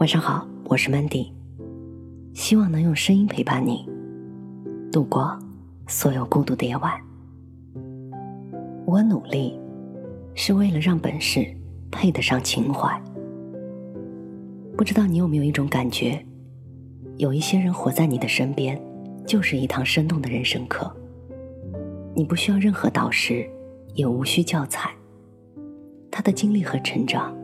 晚上好，我是 Mandy，希望能用声音陪伴你度过所有孤独的夜晚。我努力是为了让本事配得上情怀。不知道你有没有一种感觉，有一些人活在你的身边，就是一堂生动的人生课。你不需要任何导师，也无需教材，他的经历和成长，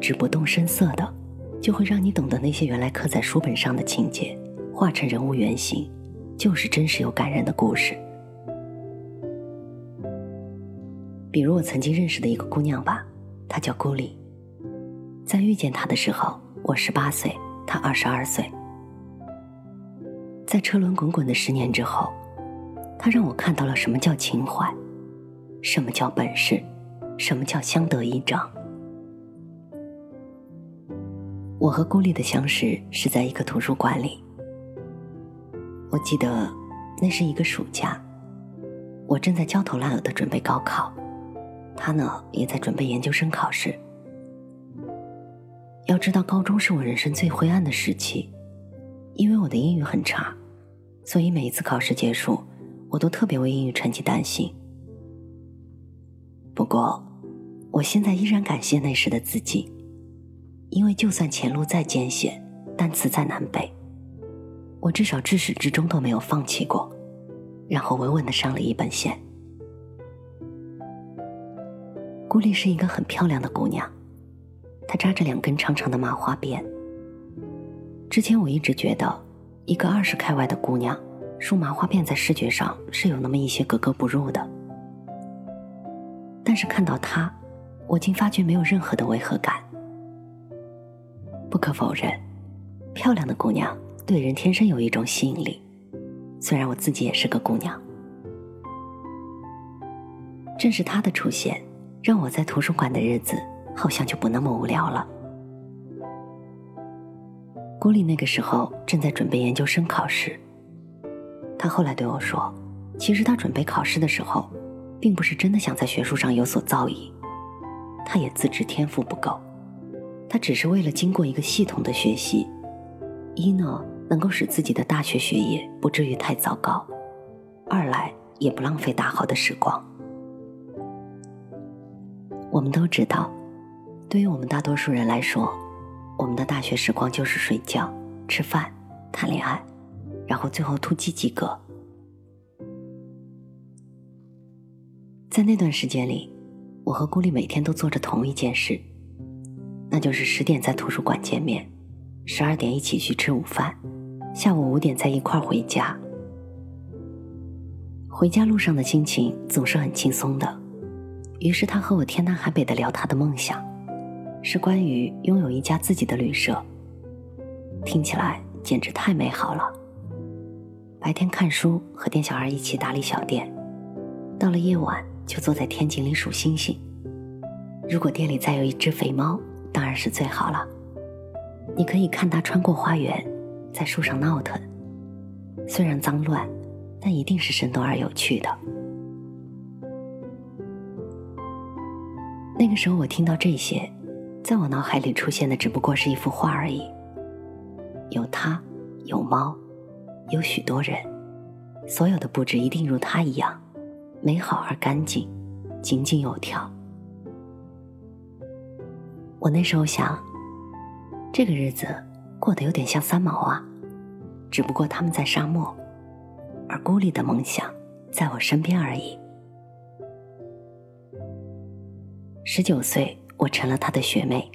只不动声色的。就会让你懂得那些原来刻在书本上的情节，化成人物原型，就是真实又感人的故事。比如我曾经认识的一个姑娘吧，她叫孤丽。在遇见她的时候，我十八岁，她二十二岁。在车轮滚滚的十年之后，她让我看到了什么叫情怀，什么叫本事，什么叫相得益彰。我和孤立的相识是在一个图书馆里。我记得那是一个暑假，我正在焦头烂额的准备高考，他呢也在准备研究生考试。要知道，高中是我人生最灰暗的时期，因为我的英语很差，所以每一次考试结束，我都特别为英语成绩担心。不过，我现在依然感谢那时的自己。因为就算前路再艰险，单词再难背，我至少至始至终都没有放弃过，然后稳稳的上了一本线。顾丽是一个很漂亮的姑娘，她扎着两根长长的麻花辫。之前我一直觉得，一个二十开外的姑娘梳麻花辫在视觉上是有那么一些格格不入的，但是看到她，我竟发觉没有任何的违和感。不可否认，漂亮的姑娘对人天生有一种吸引力。虽然我自己也是个姑娘，正是她的出现，让我在图书馆的日子好像就不那么无聊了。郭丽那个时候正在准备研究生考试，她后来对我说：“其实她准备考试的时候，并不是真的想在学术上有所造诣，她也自知天赋不够。”他只是为了经过一个系统的学习，一呢能够使自己的大学学业不至于太糟糕，二来也不浪费大好的时光。我们都知道，对于我们大多数人来说，我们的大学时光就是睡觉、吃饭、谈恋爱，然后最后突击及格。在那段时间里，我和顾丽每天都做着同一件事。那就是十点在图书馆见面，十二点一起去吃午饭，下午五点再一块儿回家。回家路上的心情总是很轻松的，于是他和我天南海北的聊他的梦想，是关于拥有一家自己的旅社。听起来简直太美好了。白天看书和店小二一起打理小店，到了夜晚就坐在天井里数星星。如果店里再有一只肥猫。当然是最好了。你可以看它穿过花园，在树上闹腾，虽然脏乱，但一定是生动而有趣的。那个时候，我听到这些，在我脑海里出现的只不过是一幅画而已。有它，有猫，有许多人，所有的布置一定如它一样，美好而干净，井井有条。我那时候想，这个日子过得有点像三毛啊，只不过他们在沙漠，而孤立的梦想在我身边而已。十九岁，我成了他的学妹，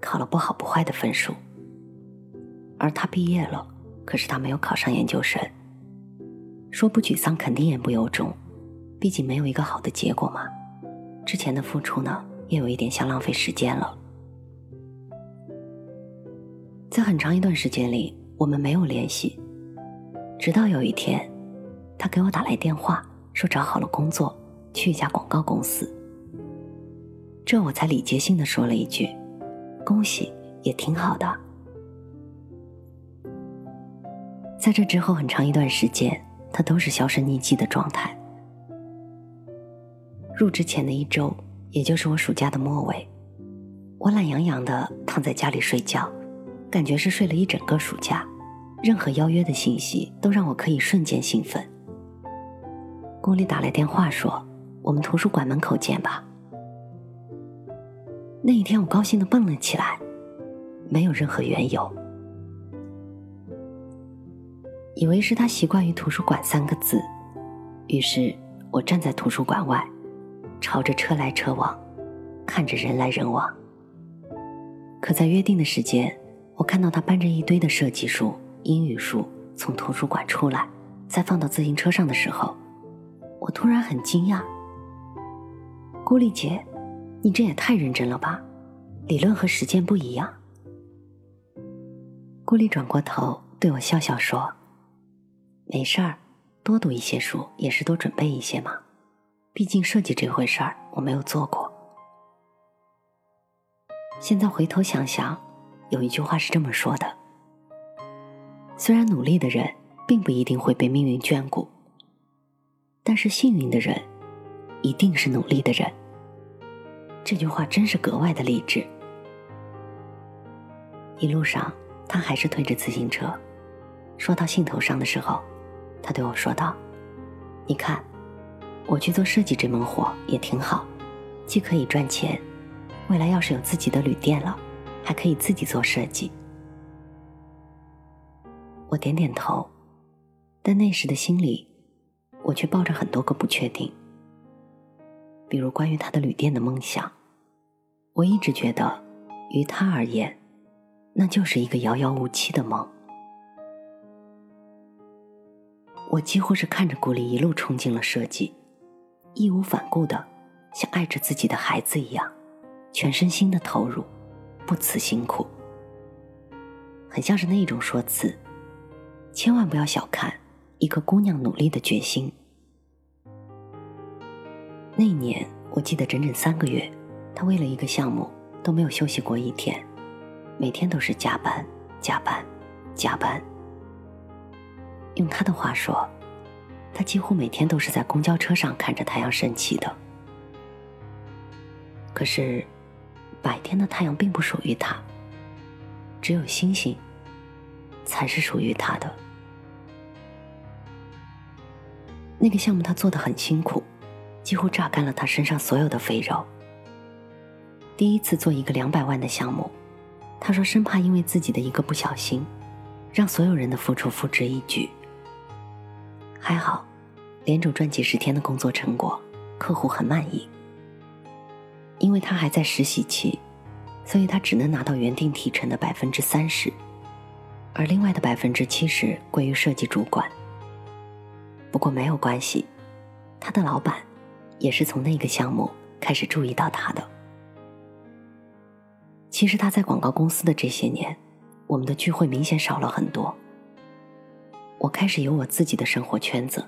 考了不好不坏的分数，而他毕业了，可是他没有考上研究生。说不沮丧，肯定言不由衷，毕竟没有一个好的结果嘛。之前的付出呢，也有一点像浪费时间了。在很长一段时间里，我们没有联系。直到有一天，他给我打来电话，说找好了工作，去一家广告公司。这我才礼节性的说了一句：“恭喜，也挺好的。”在这之后很长一段时间，他都是销声匿迹的状态。入职前的一周，也就是我暑假的末尾，我懒洋洋的躺在家里睡觉。感觉是睡了一整个暑假，任何邀约的信息都让我可以瞬间兴奋。宫里打来电话说：“我们图书馆门口见吧。”那一天，我高兴的蹦了起来，没有任何缘由，以为是他习惯于图书馆三个字，于是我站在图书馆外，朝着车来车往，看着人来人往。可在约定的时间，我看到他搬着一堆的设计书、英语书从图书馆出来，再放到自行车上的时候，我突然很惊讶，郭丽姐。你这也太认真了吧！理论和实践不一样。顾丽转过头对我笑笑说：“没事儿，多读一些书也是多准备一些嘛。毕竟设计这回事儿我没有做过。现在回头想想，有一句话是这么说的：虽然努力的人并不一定会被命运眷顾，但是幸运的人一定是努力的人。”这句话真是格外的励志。一路上，他还是推着自行车。说到兴头上的时候，他对我说道：“你看，我去做设计这门活也挺好，既可以赚钱，未来要是有自己的旅店了，还可以自己做设计。”我点点头，但那时的心里，我却抱着很多个不确定，比如关于他的旅店的梦想。我一直觉得，于他而言，那就是一个遥遥无期的梦。我几乎是看着顾里一路冲进了设计，义无反顾的，像爱着自己的孩子一样，全身心的投入，不辞辛苦。很像是那一种说辞，千万不要小看一个姑娘努力的决心。那年，我记得整整三个月。他为了一个项目都没有休息过一天，每天都是加班、加班、加班。用他的话说，他几乎每天都是在公交车上看着太阳升起的。可是，白天的太阳并不属于他，只有星星才是属于他的。那个项目他做的很辛苦，几乎榨干了他身上所有的肥肉。第一次做一个两百万的项目，他说生怕因为自己的一个不小心，让所有人的付出付之一炬。还好，连轴转几十天的工作成果，客户很满意。因为他还在实习期，所以他只能拿到原定提成的百分之三十，而另外的百分之七十归于设计主管。不过没有关系，他的老板也是从那个项目开始注意到他的。其实他在广告公司的这些年，我们的聚会明显少了很多。我开始有我自己的生活圈子，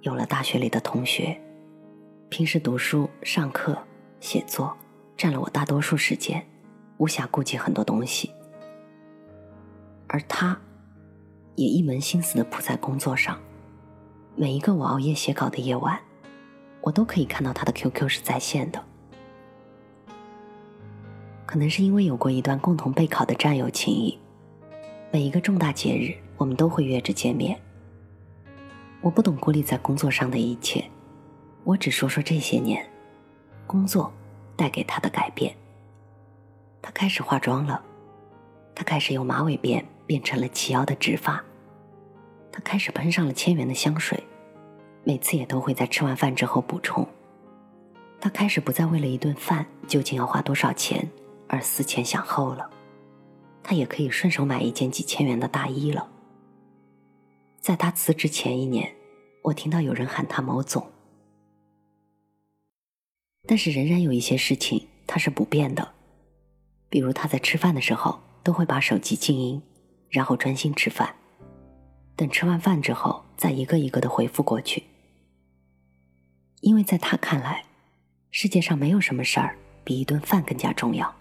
有了大学里的同学，平时读书、上课、写作占了我大多数时间，无暇顾及很多东西。而他，也一门心思的扑在工作上，每一个我熬夜写稿的夜晚，我都可以看到他的 QQ 是在线的。可能是因为有过一段共同备考的战友情谊，每一个重大节日我们都会约着见面。我不懂孤立在工作上的一切，我只说说这些年，工作带给他的改变。他开始化妆了，他开始由马尾辫变成了齐腰的直发，他开始喷上了千元的香水，每次也都会在吃完饭之后补充。他开始不再为了一顿饭究竟要花多少钱。而思前想后了，他也可以顺手买一件几千元的大衣了。在他辞职前一年，我听到有人喊他某总，但是仍然有一些事情他是不变的，比如他在吃饭的时候都会把手机静音，然后专心吃饭，等吃完饭之后再一个一个的回复过去，因为在他看来，世界上没有什么事儿比一顿饭更加重要。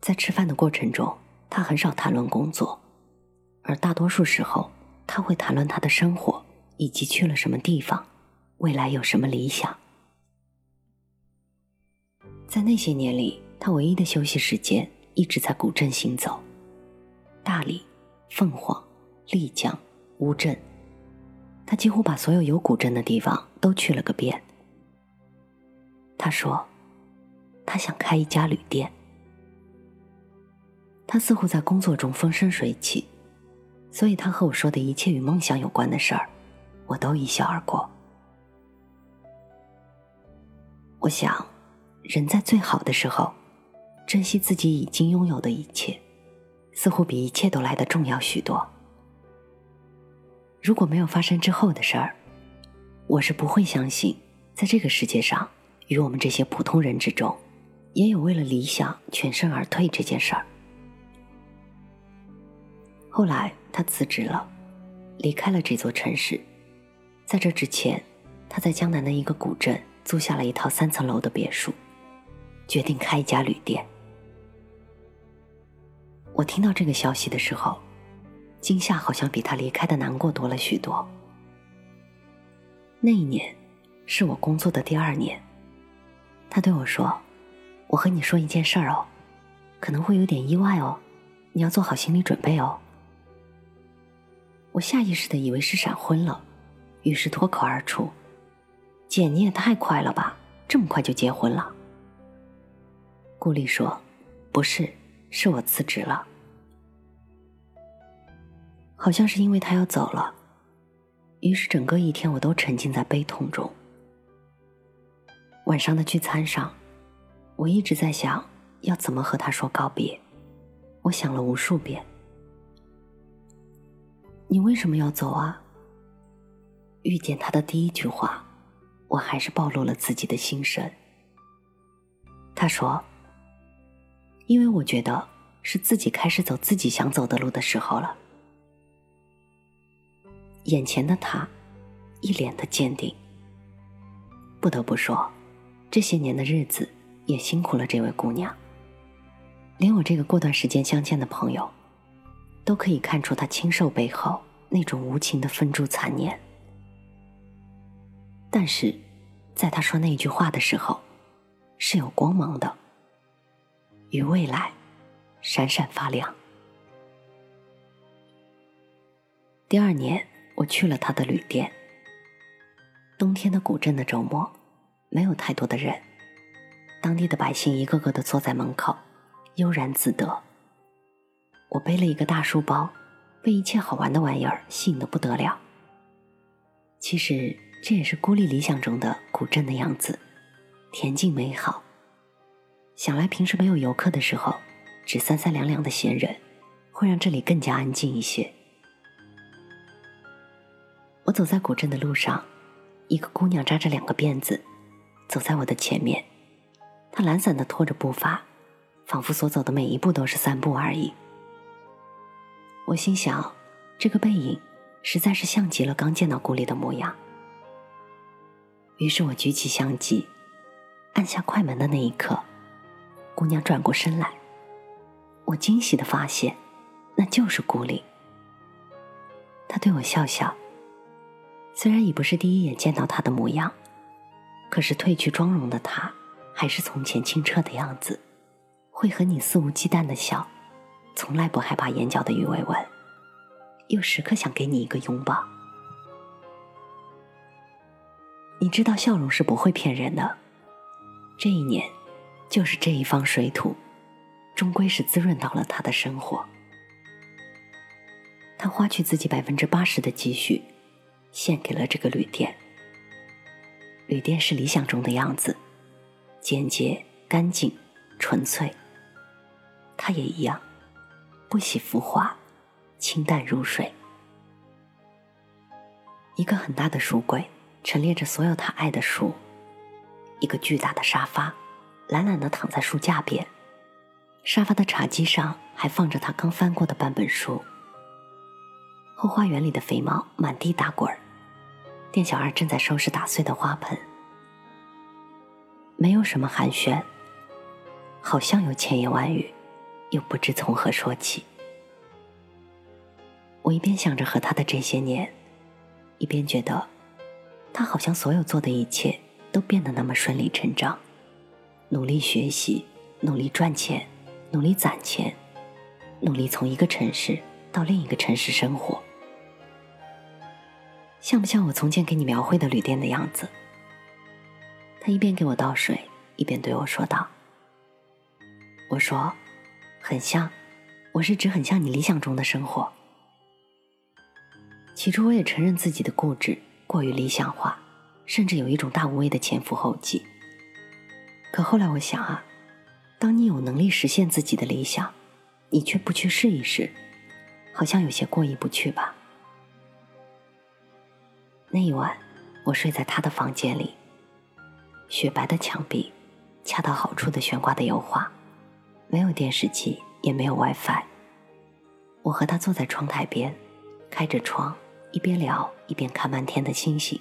在吃饭的过程中，他很少谈论工作，而大多数时候，他会谈论他的生活以及去了什么地方，未来有什么理想。在那些年里，他唯一的休息时间一直在古镇行走，大理、凤凰、丽江、乌镇，他几乎把所有有古镇的地方都去了个遍。他说，他想开一家旅店。他似乎在工作中风生水起，所以他和我说的一切与梦想有关的事儿，我都一笑而过。我想，人在最好的时候，珍惜自己已经拥有的一切，似乎比一切都来得重要许多。如果没有发生之后的事儿，我是不会相信，在这个世界上，与我们这些普通人之中，也有为了理想全身而退这件事儿。后来，他辞职了，离开了这座城市。在这之前，他在江南的一个古镇租下了一套三层楼的别墅，决定开一家旅店。我听到这个消息的时候，惊吓好像比他离开的难过多了许多。那一年，是我工作的第二年。他对我说：“我和你说一件事儿哦，可能会有点意外哦，你要做好心理准备哦。”我下意识的以为是闪婚了，于是脱口而出：“姐，你也太快了吧，这么快就结婚了？”顾丽说：“不是，是我辞职了。”好像是因为他要走了，于是整个一天我都沉浸在悲痛中。晚上的聚餐上，我一直在想要怎么和他说告别，我想了无数遍。你为什么要走啊？遇见他的第一句话，我还是暴露了自己的心声。他说：“因为我觉得是自己开始走自己想走的路的时候了。”眼前的他，一脸的坚定。不得不说，这些年的日子也辛苦了这位姑娘。连我这个过段时间相见的朋友。都可以看出他清瘦背后那种无情的分株残念。但是，在他说那句话的时候，是有光芒的，与未来闪闪发亮。第二年，我去了他的旅店。冬天的古镇的周末，没有太多的人，当地的百姓一个个的坐在门口，悠然自得。我背了一个大书包，被一切好玩的玩意儿吸引的不得了。其实这也是孤立理想中的古镇的样子，恬静美好。想来平时没有游客的时候，只三三两两的闲人，会让这里更加安静一些。我走在古镇的路上，一个姑娘扎着两个辫子，走在我的前面，她懒散的拖着步伐，仿佛所走的每一步都是散步而已。我心想，这个背影实在是像极了刚见到顾里的模样。于是我举起相机，按下快门的那一刻，姑娘转过身来，我惊喜的发现，那就是顾里。她对我笑笑，虽然已不是第一眼见到她的模样，可是褪去妆容的她，还是从前清澈的样子，会和你肆无忌惮的笑。从来不害怕眼角的鱼尾纹，又时刻想给你一个拥抱。你知道笑容是不会骗人的。这一年，就是这一方水土，终归是滋润到了他的生活。他花去自己百分之八十的积蓄，献给了这个旅店。旅店是理想中的样子，简洁、干净、纯粹。他也一样。不喜浮华，清淡如水。一个很大的书柜陈列着所有他爱的书，一个巨大的沙发懒懒的躺在书架边，沙发的茶几上还放着他刚翻过的半本书。后花园里的肥猫满地打滚儿，店小二正在收拾打碎的花盆。没有什么寒暄，好像有千言万语。又不知从何说起。我一边想着和他的这些年，一边觉得，他好像所有做的一切都变得那么顺理成章。努力学习，努力赚钱，努力攒钱，努力从一个城市到另一个城市生活，像不像我从前给你描绘的旅店的样子？他一边给我倒水，一边对我说道：“我说，很像，我是指很像你理想中的生活。”起初我也承认自己的固执过于理想化，甚至有一种大无畏的前赴后继。可后来我想啊，当你有能力实现自己的理想，你却不去试一试，好像有些过意不去吧。那一晚，我睡在他的房间里，雪白的墙壁，恰到好处的悬挂的油画，没有电视机，也没有 WiFi。我和他坐在窗台边，开着窗。一边聊一边看漫天的星星，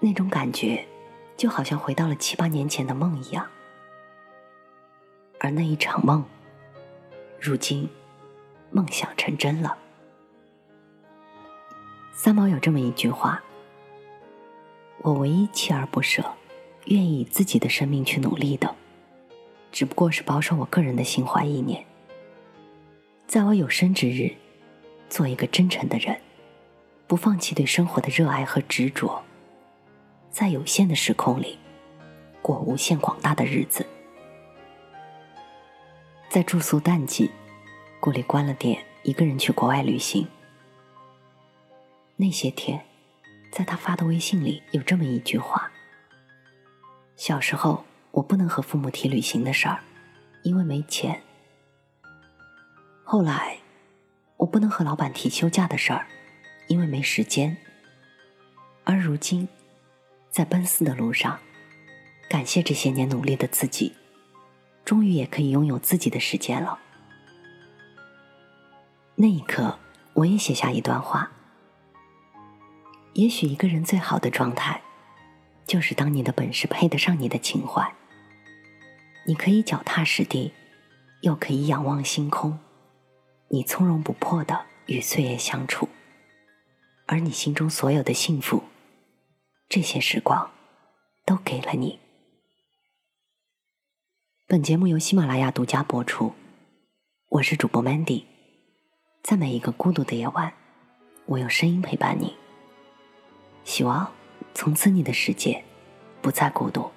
那种感觉就好像回到了七八年前的梦一样。而那一场梦，如今梦想成真了。三毛有这么一句话：“我唯一锲而不舍、愿意以自己的生命去努力的，只不过是保守我个人的心怀意念，在我有生之日。”做一个真诚的人，不放弃对生活的热爱和执着，在有限的时空里过无限广大的日子。在住宿淡季，顾里关了店，一个人去国外旅行。那些天，在他发的微信里有这么一句话：“小时候我不能和父母提旅行的事儿，因为没钱。后来。”我不能和老板提休假的事儿，因为没时间。而如今，在奔四的路上，感谢这些年努力的自己，终于也可以拥有自己的时间了。那一刻，我也写下一段话：也许一个人最好的状态，就是当你的本事配得上你的情怀，你可以脚踏实地，又可以仰望星空。你从容不迫的与岁月相处，而你心中所有的幸福，这些时光都给了你。本节目由喜马拉雅独家播出，我是主播 Mandy，在每一个孤独的夜晚，我用声音陪伴你。希望从此你的世界不再孤独。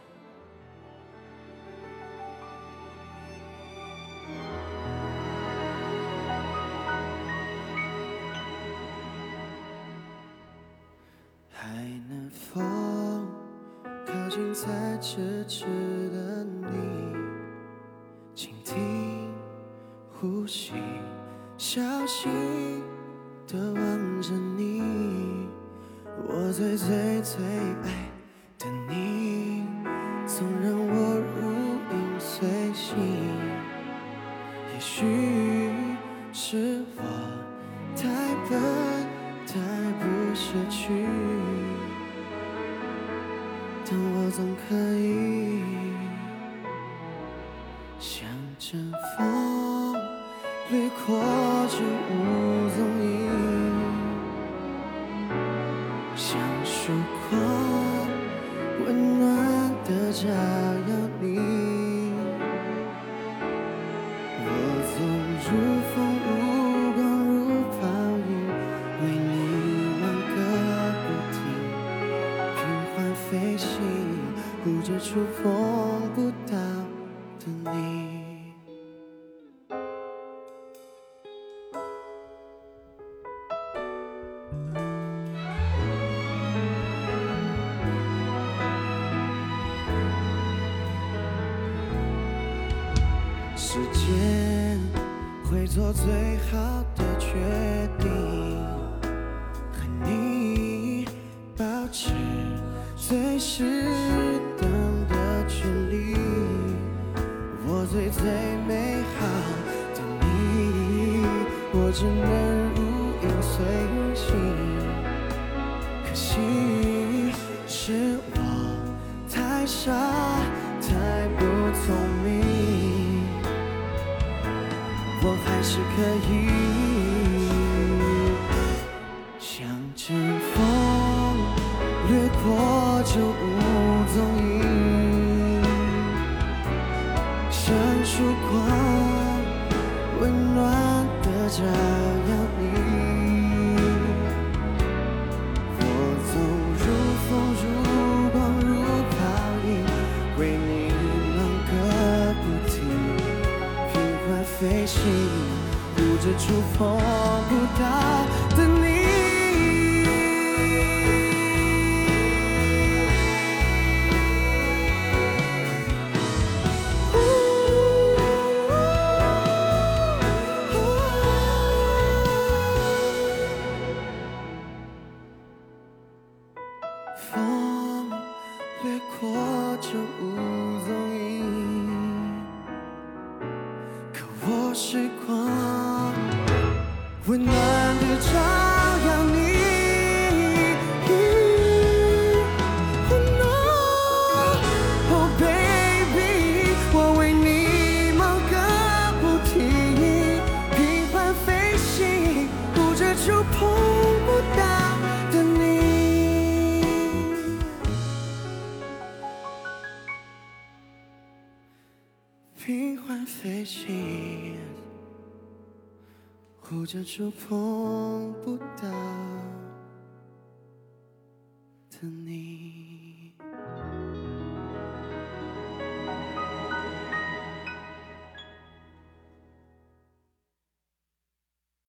护着我只能如影随形。可惜是我太傻，太不聪明。我还是可以飞行，不知触碰不到的触碰